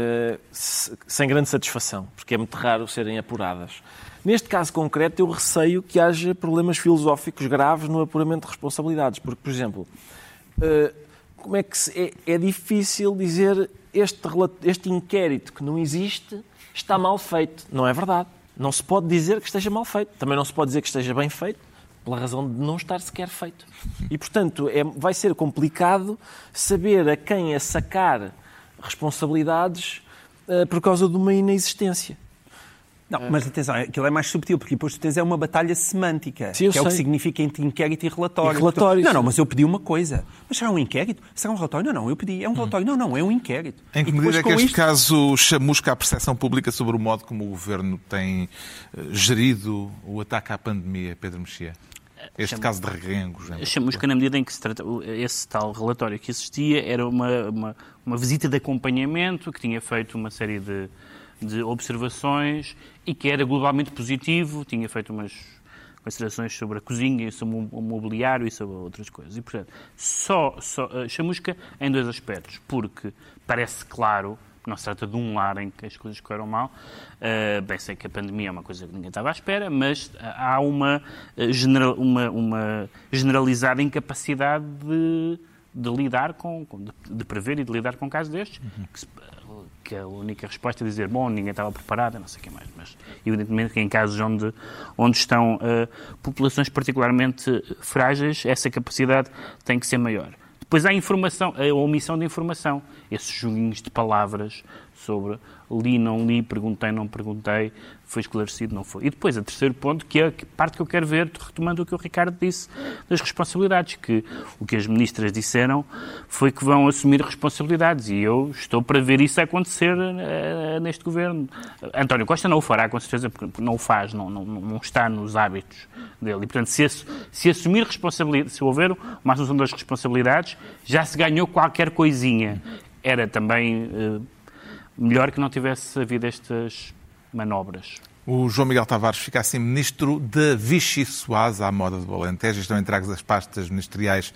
Eh, se- sem grande satisfação, porque é muito raro serem apuradas. Neste caso concreto, eu receio que haja problemas filosóficos graves no apuramento de responsabilidades. Porque, por exemplo, eh, como é que se- é, é difícil dizer este, este inquérito que não existe está mal feito. Não é verdade. Não se pode dizer que esteja mal feito. Também não se pode dizer que esteja bem feito, pela razão de não estar sequer feito. E, portanto, é, vai ser complicado saber a quem é sacar responsabilidades uh, por causa de uma inexistência. Não, mas atenção, aquilo é mais subtil, porque depois tu tens é uma batalha semântica, Sim, que é o que significa entre inquérito e relatório. E relatório, Não, não, mas eu pedi uma coisa. Mas será um inquérito? Será um relatório? Não, não, eu pedi. É um relatório? Não, não, é um inquérito. Em que medida é que este isto- caso chamusca a percepção pública sobre o modo como o Governo tem eh, gerido o ataque à pandemia, Pedro Mexia? Este Chama- caso de regengos. em Chamusca na medida em que se trata, esse tal relatório que existia era uma, uma, uma visita de acompanhamento que tinha feito uma série de, de observações e que era globalmente positivo, tinha feito umas considerações sobre a cozinha e sobre o mobiliário e sobre outras coisas. E, portanto, só, só eh, chamusca em dois aspectos, porque parece claro não se trata de um lar em que as coisas correram mal. Uh, bem, sei que a pandemia é uma coisa que ninguém estava à espera, mas há uma, uh, general, uma, uma generalizada incapacidade de, de lidar com, de, de prever e de lidar com casos destes, que, se- que a única resposta é dizer, bom, ninguém estava preparado, não sei o que mais, mas evidentemente que em casos onde, onde estão uh, populações particularmente frágeis, essa capacidade tem que ser maior. Depois há informação, a omissão de informação, esses joguinhos de palavras sobre li, não li, perguntei, não perguntei, foi esclarecido, não foi. E depois, a terceiro ponto, que é a parte que eu quero ver, retomando o que o Ricardo disse, das responsabilidades, que o que as ministras disseram foi que vão assumir responsabilidades e eu estou para ver isso acontecer eh, neste governo. António Costa não o fará, com certeza, porque não o faz, não, não, não está nos hábitos dele. E, portanto, se, se assumir responsabilidade, se houver uma assunção das responsabilidades, já se ganhou qualquer coisinha. Era também eh, melhor que não tivesse havido estas manobras. O João Miguel Tavares fica assim ministro da Vichy Soase à moda do Alentejo. Estão entregues as pastas ministeriais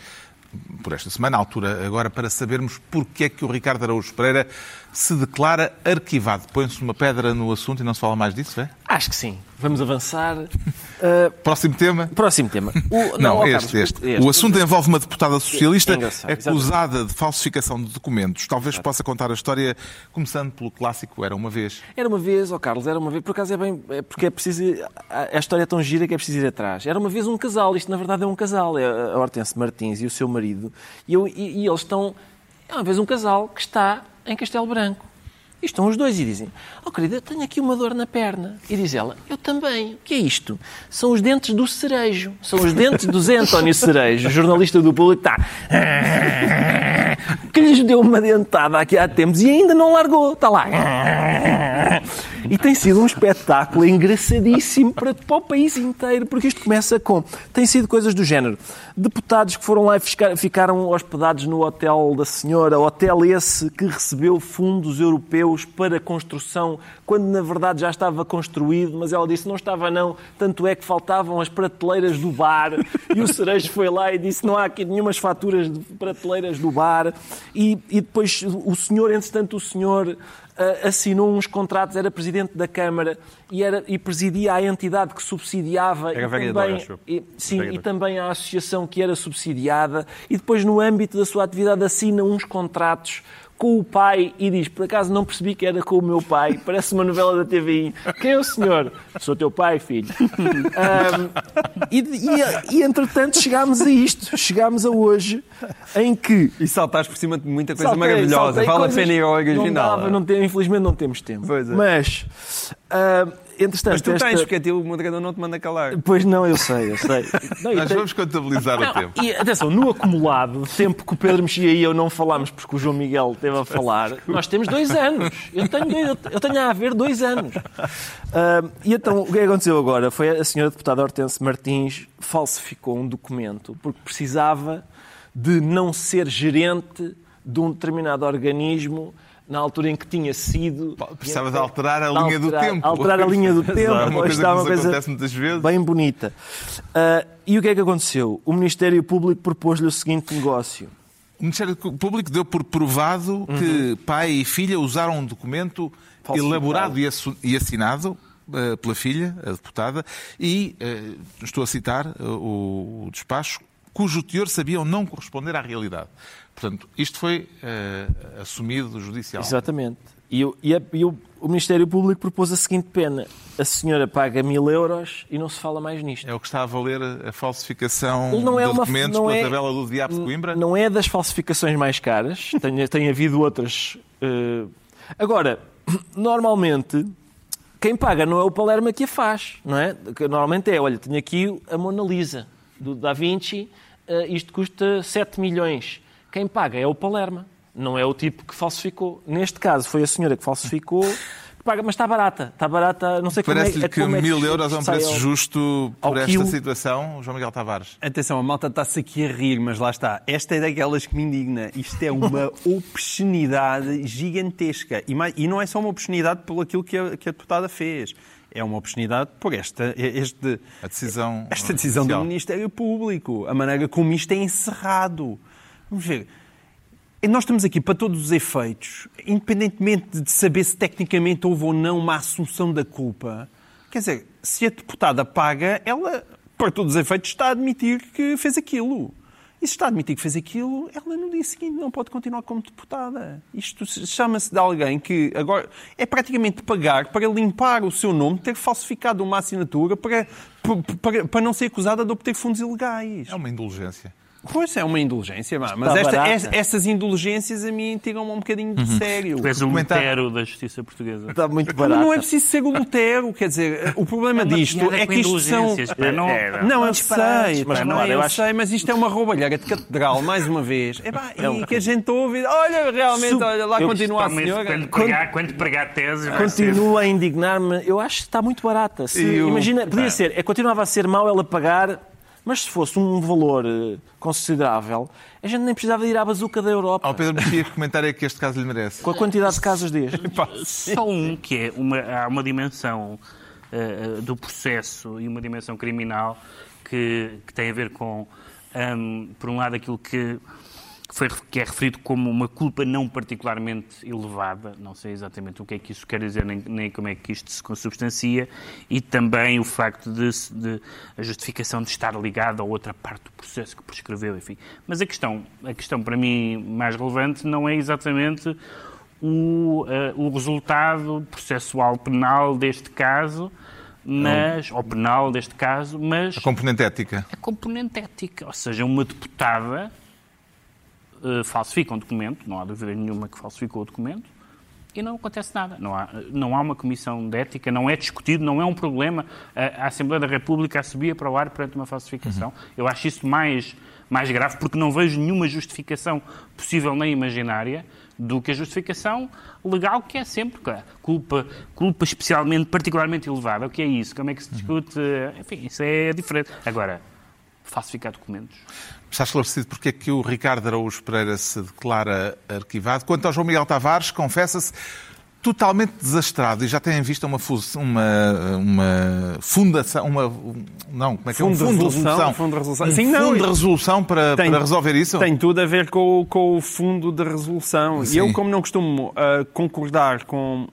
por esta semana, à altura agora, para sabermos porque é que o Ricardo Araújo Pereira se declara arquivado. Põe-se uma pedra no assunto e não se fala mais disso, é? Acho que sim. Vamos avançar. Uh, <laughs> Próximo tema? próximo tema. <laughs> O- Não, ó, este, Carlos, este. O assunto envolve uma deputada socialista É acusada de falsificação de documentos. Talvez possa contar a história começando pelo clássico Era Uma Vez. Era uma vez, ó Carlos, era uma vez, por acaso é bem, é porque é preciso, a, a história é tão gira que é preciso ir atrás. Era uma vez um casal, isto na verdade é um casal, é a Hortense Martins e o seu marido, e, eu- e- e eles estão, é uma vez um casal que está em Castelo Branco. E estão os dois e dizem, oh querida, tenho aqui uma dor na perna. E diz ela, eu também. O que é isto? São os dentes do cerejo. São os dentes do Zé António Cerejo, jornalista do público, está... Que lhes deu uma dentada aqui há tempos e ainda não largou. Está lá. E tem sido um espetáculo engraçadíssimo para, para o país inteiro, porque isto começa com. Tem sido coisas do género. Deputados que foram lá e ficaram hospedados no hotel da senhora, hotel esse que recebeu fundos europeus para construção, quando na verdade já estava construído, mas ela disse não estava não, tanto é que faltavam as prateleiras do bar. E o Cerejo foi lá e disse não há aqui nenhumas faturas de prateleiras do bar. E, e depois o senhor, entretanto, o senhor ah, assinou uns contratos, era presidente da Câmara e, era, e presidia a entidade que subsidiava Era e vereador, também, acho e, sim, Vereador. e também a associação que era subsidiada e depois no âmbito da sua atividade assina uns contratos com o pai e diz, por acaso não percebi que era com o meu pai, parece uma novela da TVI. Quem é o senhor? Sou teu pai, filho. <laughs> Ahm, e, e, e, entretanto chegámos a isto, chegámos a hoje em que E saltares por cima de muita coisa Saltei, maravilhosa. saltei vale a pena ir ao original. Não dava, não tem- infelizmente não temos tempo. Pois é. Mas, ah, entretanto, Mas tu esta- tens, porque a ti o moderador não te manda calar. Pois não, eu sei, eu sei. <laughs> Não, Nós tem- vamos contabilizar o tempo. E atenção, no acumulado, de tempo que o Pedro Mexia e eu não falámos porque o João Miguel esteve a falar, nós temos dois anos. Eu tenho, dois- eu tenho a haver dois anos. Ah, e então, o que aconteceu agora foi a senhora deputada Hortense Martins falsificou um documento porque precisava de não ser gerente de um determinado organismo na altura em que tinha sido. Precisava de alterar a de linha do alterar- tempo. Alterar a linha do <laughs> tempo. É uma coisa está que uma coisa acontece muitas vezes. bem bonita. Ah, e o que é que aconteceu? O Ministério Público propôs-lhe o seguinte negócio. O Ministério Público deu por provado que pai e filha usaram um documento elaborado e assinado eh, pela filha, a deputada, e, eh, estou a citar o despacho, cujo teor sabiam não corresponder à realidade. Portanto, isto foi uh, assumido judicial. Exatamente. E, eu, e, a, e o, o, Ministério Público propôs a seguinte pena. A senhora paga mil euros e não se fala mais nisto. É o que está a valer a falsificação não é de uma, documentos não pela é, tabela do diabo de Coimbra? Não é das falsificações mais caras. <laughs> tem, tem havido outras. Uh... Agora, <clears throat> normalmente, quem paga não é o Palermo que a faz, não é? Normalmente é, olha, tenho aqui a Mona Lisa, do Da Vinci, uh, isto custa 7 milhões. Quem paga é o Palermo não é o tipo que falsificou. Neste caso, foi a senhora que falsificou, que paga, mas está barata. Está barata, não sei como Parece-lhe é, que como é mil euros é um preço ao, justo por esta quilo. situação, João Miguel Tavares. Atenção, a malta está-se aqui a rir, mas lá está. Esta é daquelas que me indigna. Isto é uma <laughs> obscenidade gigantesca. E, mais, e não é só uma obscenidade por aquilo que a, que a deputada fez é uma oportunidade por esta, este, a decisão esta decisão do Ministério Público, a maneira como isto é encerrado. Vamos ver. Nós estamos aqui para todos os efeitos, independentemente de saber se tecnicamente houve ou não uma assunção da culpa. Quer dizer, se a deputada paga, ela, para todos os efeitos, está a admitir que fez aquilo. E se está a admitir que fez aquilo, ela no dia seguinte não pode continuar como deputada. Isto chama-se de alguém que agora é praticamente pagar para limpar o seu nome, ter falsificado uma assinatura para, para, para não ser acusada de obter fundos ilegais. É uma indulgência. Pois é uma indulgência, mas esta, essas indulgências a mim tiram-me um bocadinho de uhum. sério. Tu és o Lutero da justiça portuguesa. Está muito barato. Não é preciso ser o Lutero, quer dizer, o problema é disto é que isto são. Pá, não, é, não, não, eu sei, mas, não, eu, eu acho... sei, mas isto é uma roubalheira de catedral, mais uma vez. <laughs> É, pá, e é que a gente ouve, olha, realmente, olha, lá eu, continua a senhora. Quando pregar, quando pregar teses. Continua a indignar-me. Eu acho que está muito barata. Se, imagina, podia ser, é, continuava a ser mau ela pagar mas se fosse um valor eh, considerável, a gente nem precisava ir à bazuca da Europa. Ao Pedro Mexia, que comentário é que este caso lhe merece? Com a quantidade de casos destes. <laughs> Só um, que é uma, há uma dimensão uh, do processo e uma dimensão criminal que, que tem a ver com, um, por um lado, aquilo que, foi, que é referido como uma culpa não particularmente elevada, não sei exatamente o que é que isso quer dizer, nem, nem como é que isto se consubstancia, e também o facto de, de, a justificação de estar ligada a outra parte do processo que prescreveu, enfim. Mas a questão, a questão para mim mais relevante não é exatamente o, uh, o resultado processual penal deste caso, mas, ou penal deste caso, mas... A componente ética. A componente ética, ou seja, uma deputada uh, falsifica um documento, não há dúvida nenhuma que falsificou o documento, e não acontece nada. Não há, não há uma comissão de ética, não é discutido, não é um problema. A, a Assembleia da República a subia para o ar perante uma falsificação. Uhum. Eu acho isso mais, mais grave porque não vejo nenhuma justificação possível nem imaginária do que a justificação legal, que é sempre claro, culpa, culpa especialmente, particularmente elevada. O que é isso? Como é que se discute? Uhum. Enfim, isso é diferente. Agora, falsificar documentos. Está esclarecido porque é que o Ricardo Araújo Pereira se declara arquivado. Quanto ao João Miguel Tavares, confessa-se totalmente desastrado e já têm visto uma, uma, uma fundação, uma, não, como é que é? Um fundo, de resolução. Fundo de resolução. Um Sim, fundo não, de resolução para, tem, para resolver isso? Tem tudo a ver com, com o fundo de resolução. Sim. E eu, como não costumo uh, concordar com,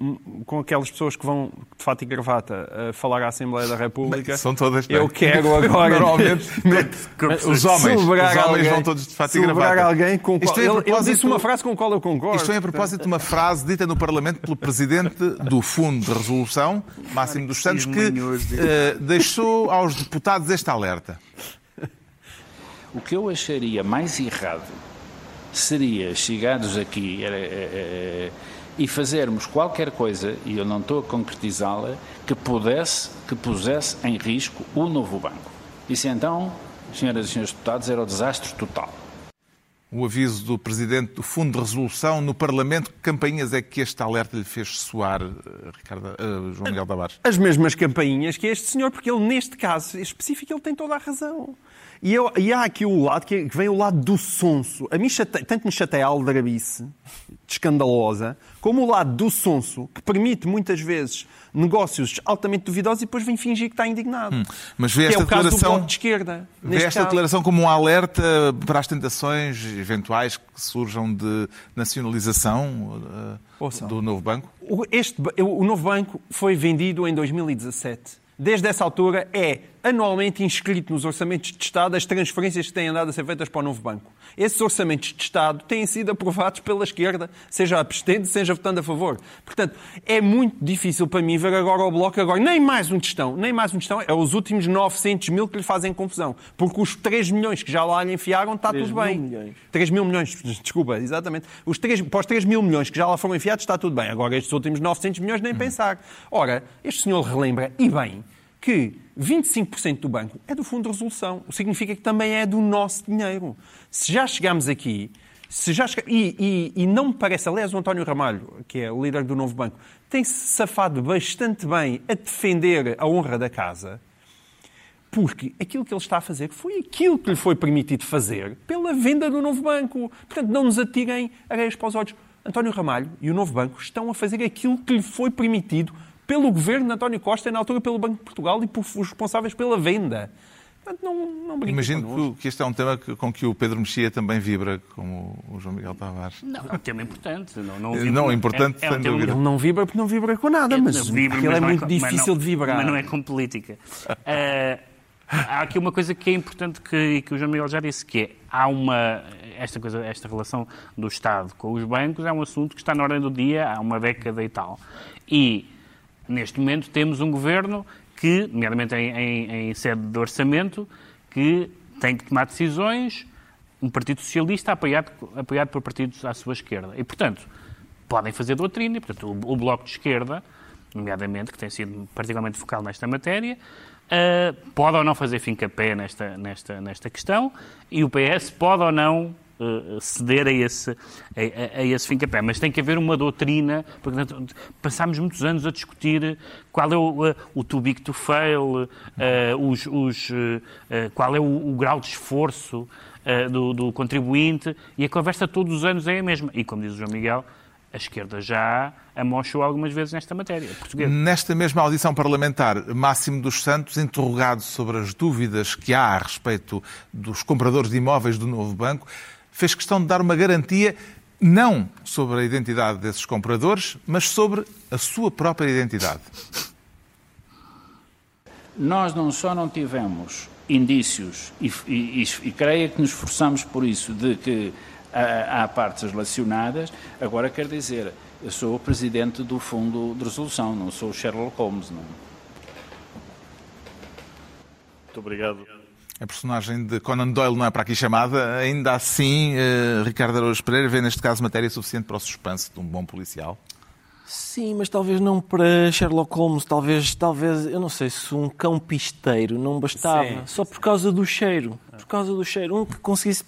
com aquelas pessoas que vão de fato e gravata uh, falar à Assembleia da República, são todas, eu quero <laughs> agora... Normalmente, <laughs> <laughs> os homens, os homens alguém, vão todos de fato e gravata. alguém com qual... É ele, ele disse uma frase com a qual eu concordo. Isto é a propósito de uma frase dita no Parlamento pelo Presidente do Fundo de Resolução, Máximo dos Santos, que uh, deixou aos deputados este alerta. O que eu acharia mais errado seria chegarmos aqui era, é, e fazermos qualquer coisa, e eu não estou a concretizá-la, que pudesse, que pusesse em risco o novo banco. Isso então, senhoras e senhores deputados, era o desastre total o aviso do Presidente do Fundo de Resolução no Parlamento. Que campainhas é que este alerta lhe fez soar, eh, Ricardo, uh, João Miguel Tavares? As mesmas campainhas que este senhor, porque ele, neste caso específico, ele tem toda a razão. E, eu, e há aqui o lado que, vem o lado do sonso. A mim chate, tanto me chateia a aldrabice, escandalosa, como o lado do sonso, que permite muitas vezes negócios altamente duvidosos e depois vem fingir que está indignado. Hum, mas vê esta é declaração de esquerda. Vê esta caso. declaração como um alerta para as tentações eventuais que surjam de nacionalização uh, do novo banco? Este, o novo banco foi vendido em 2017. Desde essa altura é anualmente inscrito nos orçamentos de Estado as transferências que têm andado a ser feitas para o novo banco. Esses orçamentos de Estado têm sido aprovados pela esquerda, seja abstendo, seja votando a favor. Portanto, é muito difícil para mim ver agora o Bloco, agora nem mais um testão, nem mais um testão, é os últimos 900 mil que lhe fazem confusão. Porque os 3 milhões que já lá lhe enfiaram, está tudo bem. milhões. 3 mil milhões, <laughs> desculpa, exatamente. Os 3, para os 3 mil milhões que já lá foram enfiados, está tudo bem. Agora, estes últimos 900 milhões, nem pensar. Ora, este senhor relembra, e bem, que 25% do banco é do Fundo de Resolução. O que significa que também é do nosso dinheiro. Se já chegamos aqui, se já chega... e, e, e, não me parece, aliás, o António Ramalho, que é o líder do novo banco, tem-se safado bastante bem a defender a honra da casa, porque aquilo que ele está a fazer foi aquilo que lhe foi permitido fazer pela venda do novo banco. Portanto, não nos atirem areias para os olhos. António Ramalho e o novo banco estão a fazer aquilo que lhe foi permitido pelo governo de António Costa e, na altura, pelo Banco de Portugal e por os responsáveis pela venda. Portanto, não, não Imagino que, que este é um tema com que o Pedro Mexia também vibra, como o João Miguel Tavares. Não, é um tema importante. Não, não, vibra, não importante, é, é um. Ele não vibra porque não vibra com nada, mas vibra, mas é muito é, difícil não, de vibrar. Mas não é com política. Uh, há aqui uma coisa que é importante que, que o João Miguel já disse, que é, há uma, esta, coisa, esta relação do Estado com os bancos é um assunto que está na ordem do dia há uma década e tal. E Neste momento temos um governo que, nomeadamente em, em, em sede de orçamento, que tem que tomar decisões, um Partido Socialista apoiado, apoiado por partidos à sua esquerda. E, portanto, podem fazer doutrina, e, portanto, o, o Bloco de Esquerda, nomeadamente, que tem sido particularmente focal nesta matéria, uh, pode ou não fazer fim-capé nesta, nesta, nesta questão, e o PS pode ou não ceder a esse, a, a esse fim-capé. Mas tem que haver uma doutrina, porque passámos muitos anos a discutir qual é o, uh, o too big to fail, uh, os, os, qual é o, o, grau de esforço do, do contribuinte, e a conversa todos os anos é a mesma. E como diz o João Miguel, a esquerda já amochou algumas vezes nesta matéria. Portuguesa. Nesta mesma audição parlamentar, Máximo dos Santos, interrogado sobre as dúvidas que há a respeito dos compradores de imóveis do novo banco, fez questão de dar uma garantia não sobre a identidade desses compradores, mas sobre a sua própria identidade. Nós não só não tivemos indícios, e, e, e creio que nos esforçamos por isso, de que há, há partes relacionadas, agora quer dizer, eu sou o presidente do Fundo de Resolução, não sou o Sherlock Holmes. Não. Muito obrigado. A personagem de Conan Doyle não é para aqui chamada. Ainda assim, uh, Ricardo Araújo Pereira vê neste caso matéria suficiente para o suspense de um bom policial? Sim, mas talvez não para Sherlock Holmes. Talvez, talvez eu não sei se um cão pisteiro não bastava. Sim. Só por causa do cheiro. Por causa do cheiro. Um que conseguisse...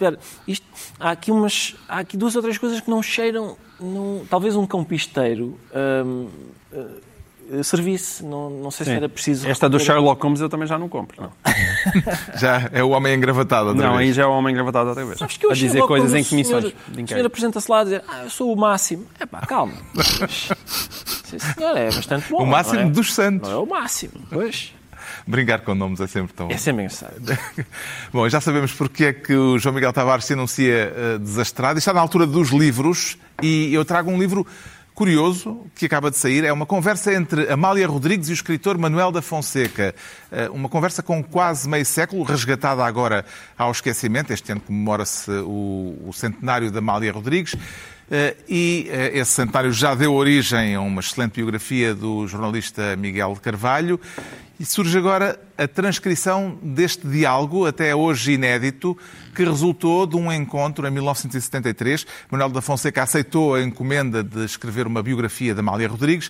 Isto, há, aqui umas, há aqui duas ou três coisas que não cheiram... Não, talvez um cão pisteiro... Hum, eh, serviço. Não, não sei Sim. se era preciso. Esta do Sherlock Holmes eu também já não compro. Não. <laughs> já é o homem engravatado outra não, vez. aí já é o homem engravatado outra vez. Sabes que eu a dizer coisas em comissões. O senhor apresenta-se lá a dizer, ah, eu sou o máximo. É pá, calma. <laughs> Sim, senhor, é bastante bom. O máximo é? dos santos. Não é o máximo. Pois. Brincar com nomes é sempre tão. É sempre engraçado. <laughs> Bom, já sabemos porque é que o João Miguel Tavares se anuncia uh, desastrado. Está na altura dos livros e eu trago um livro curioso que acaba de sair. É uma conversa entre Amália Rodrigues e o escritor Manuel da Fonseca. Eh, uma conversa com quase meio século, resgatada agora ao esquecimento. Este ano comemora-se o, centenário da Amália Rodrigues. Eh, e eh, esse centenário já deu origem a uma excelente biografia do jornalista Miguel Carvalho. E surge agora a transcrição deste diálogo, até hoje inédito, que resultou de um encontro em 1973. Manuel da Fonseca aceitou a encomenda de escrever uma biografia da Amália Rodrigues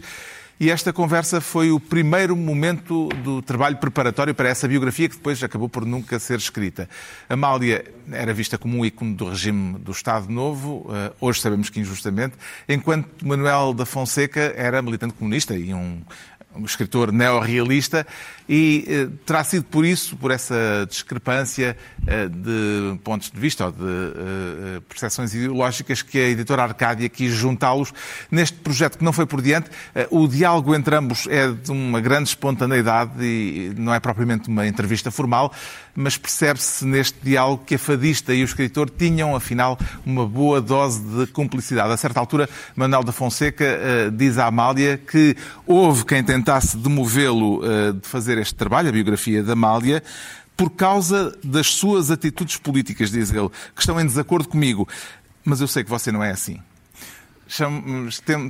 e esta conversa foi o primeiro momento do trabalho preparatório para essa biografia que depois acabou por nunca ser escrita. Amália era vista como um ícone do regime do Estado Novo, eh, hoje sabemos que injustamente, enquanto Manuel da Fonseca era militante comunista e um um escritor neorrealista, e eh, terá sido por isso, por essa discrepância eh, de pontos de vista ou de eh, percepções ideológicas, que a editora Arcádia quis juntá-los neste projeto que não foi por diante. Eh, o diálogo entre ambos é de uma grande espontaneidade e não é propriamente uma entrevista formal, mas percebe-se neste diálogo que a fadista e o escritor tinham, afinal, uma boa dose de cumplicidade. A certa altura, Manuel da Fonseca eh, diz à Amália que houve quem tentasse tentasse demovê-lo uh, de fazer este trabalho, a biografia da Amália, por causa das suas atitudes políticas, diz ele, que estão em desacordo comigo. Mas eu sei que você não é assim.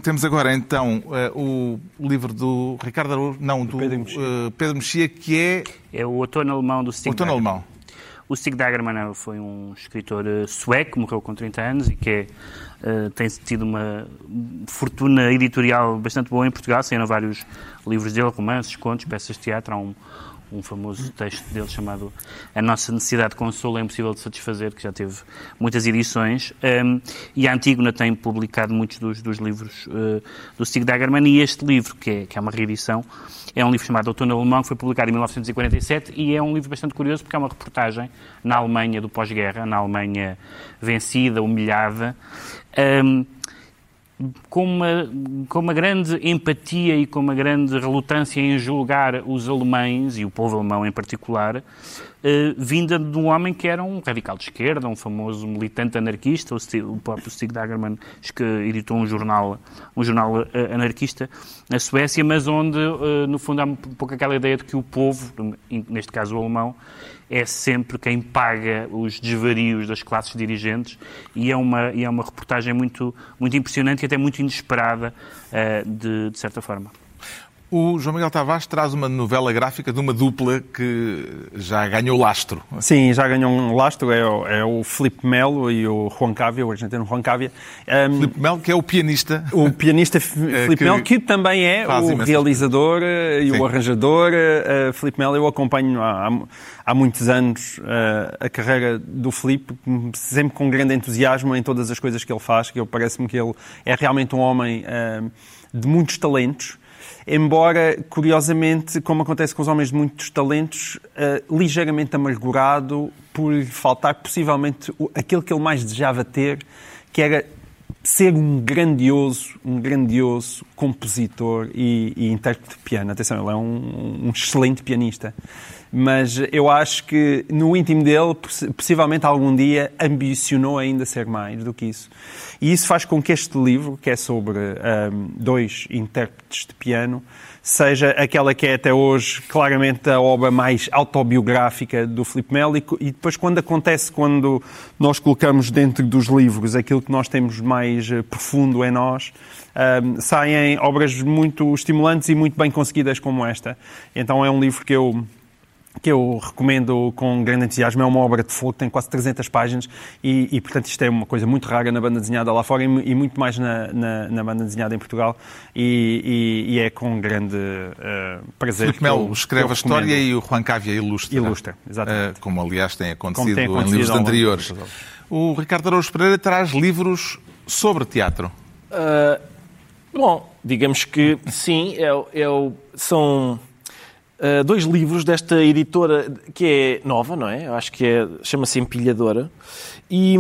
Temos agora então eh, o livro do Ricardo Araújo, não, do Pedro Mexia, uh, Pedro Mexia que é. É o outono alemão do Stig Outono alemão. O Stig Dagerman foi um escritor eh, sueco, morreu com 30 anos e que é, uh, tem tido uma fortuna editorial bastante boa em Portugal. Saíram vários livros dele, romances, contos, peças de teatro. Há um, um famoso texto dele chamado A Nossa Necessidade de Consolo é Impossível de Satisfazer, que já teve muitas edições. Um, e a Antígona tem publicado muitos dos, dos livros uh, do Stig Dagerman. E este livro, que é, que é uma reedição, é um livro chamado Outono Alemão, que foi publicado em 1947 e é um livro bastante curioso porque é uma reportagem na Alemanha do pós-guerra, na Alemanha vencida, humilhada. Um, com uma, com uma grande empatia e com uma grande relutância em julgar os alemães, e o povo alemão em particular, eh, vinda de um homem que era um radical de esquerda, um famoso militante anarquista, o, próprio Stig Dagerman, que editou um jornal, um jornal eh, anarquista na Suécia, mas onde, eh, no fundo, há um pouco aquela ideia de que o povo, neste caso o alemão, é sempre quem paga os desvarios das classes dirigentes e é uma, e é uma reportagem muito, muito impressionante e até muito inesperada, uh, de, de certa forma. O João Miguel Tavares traz uma novela gráfica de uma dupla que já ganhou lastro. Sim, já ganhou um lastro. É o, é o Filipe Melo e o Juan Cávia, o argentino Juan Cávia. Um, Filipe Melo, que é o pianista. O pianista Filipe <laughs> que Melo, que também é o realizador eh, e Sim. o arranjador. Uh, Filipe Melo, eu acompanho há, há muitos anos uh, a carreira do Filipe, sempre com grande entusiasmo em todas as coisas que ele faz, que parece-me que ele é realmente um homem uh, de muitos talentos embora, curiosamente, como acontece com os homens de muitos talentos, uh, ligeiramente amargurado por faltar possivelmente aquilo que ele mais desejava ter, que era ser um grandioso, um grandioso compositor e, e intérprete de piano. Atenção, ele é um, um excelente pianista mas eu acho que no íntimo dele, possivelmente algum dia, ambicionou ainda ser mais do que isso. E isso faz com que este livro, que é sobre um, dois intérpretes de piano, seja aquela que é até hoje claramente a obra mais autobiográfica do Filipe Melo e depois quando acontece, quando nós colocamos dentro dos livros aquilo que nós temos mais eh, profundo em nós, um, saem obras muito estimulantes e muito bem conseguidas como esta. Então é um livro que eu que eu recomendo com grande entusiasmo. É uma obra de fogo, tem quase 300 páginas e, e, portanto, isto é uma coisa muito rara na banda desenhada lá fora e, e muito mais na, na, na, banda desenhada em Portugal e, e é com grande uh, prazer Filipe Melo escreve a história e o Juan Cávia ilustra. Ilustra, exatamente. Uh, como, aliás, tem acontecido, tem acontecido em livros anteriores. O Ricardo Araújo Pereira traz livros sobre teatro. Uh, bom, digamos que sim, é, é, são uh, dois livros desta editora que é nova, não é? Eu acho que é, chama-se Empilhadora. E,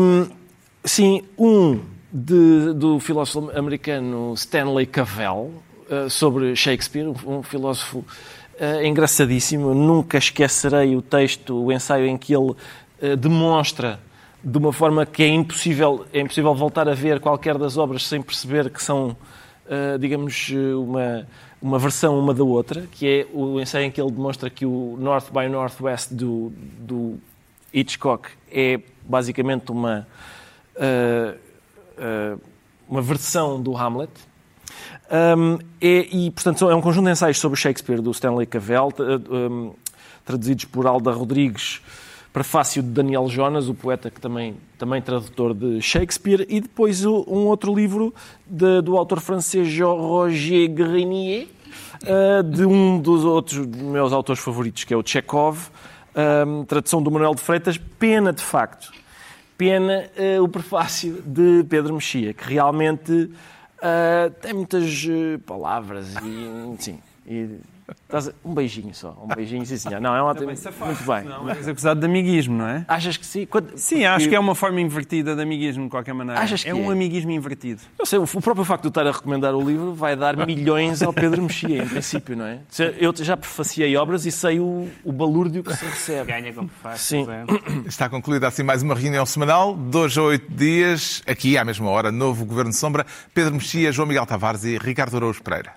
sim, um de, do filósofo americano Stanley Cavell, uh, sobre Shakespeare, um, um filósofo uh, engraçadíssimo. Nunca esquecerei o texto, o ensaio em que ele demonstra de uma forma que é impossível, é impossível voltar a ver qualquer das obras sem perceber que são, digamos, uma uma versão uma da outra, que é o ensaio em que ele demonstra que o North by Northwest do, do Hitchcock é basicamente uma, uh, uh, uma versão do Hamlet. Um, é, e, portanto, é um conjunto de ensaios sobre Shakespeare do Stanley Cavell, um, traduzidos por Alda Rodrigues, prefácio de Daniel Jonas, o poeta que também, também tradutor de Shakespeare, e depois um outro livro de, do autor francês Roger Grenier, uh, de um dos outros meus autores favoritos, que é o Chekhov, um, tradução do Manuel de Freitas, pena de facto. Pena uh, o prefácio de Pedro Mexia, que realmente uh, tem muitas palavras e, sim, e um beijinho só, um beijinho, sim senhor. Não, é uma... Muito bem. Não, mas acusado de amiguismo, não é? Achas que sim? Quando... Sim, acho que é uma forma invertida de amiguismo, de qualquer maneira. Achas que é um é? amiguismo invertido. Não sei, o próprio facto de eu estar a recomendar o livro vai dar milhões ao Pedro Mexia, em princípio, não é? Eu já prefaciei obras e sei o, o balúrdio que se recebe. Ganha como faz. Sim. Está concluída assim mais uma reunião semanal, dois a oito dias, aqui à mesma hora, novo Governo de Sombra, Pedro Mexia, João Miguel Tavares e Ricardo Araújo Pereira.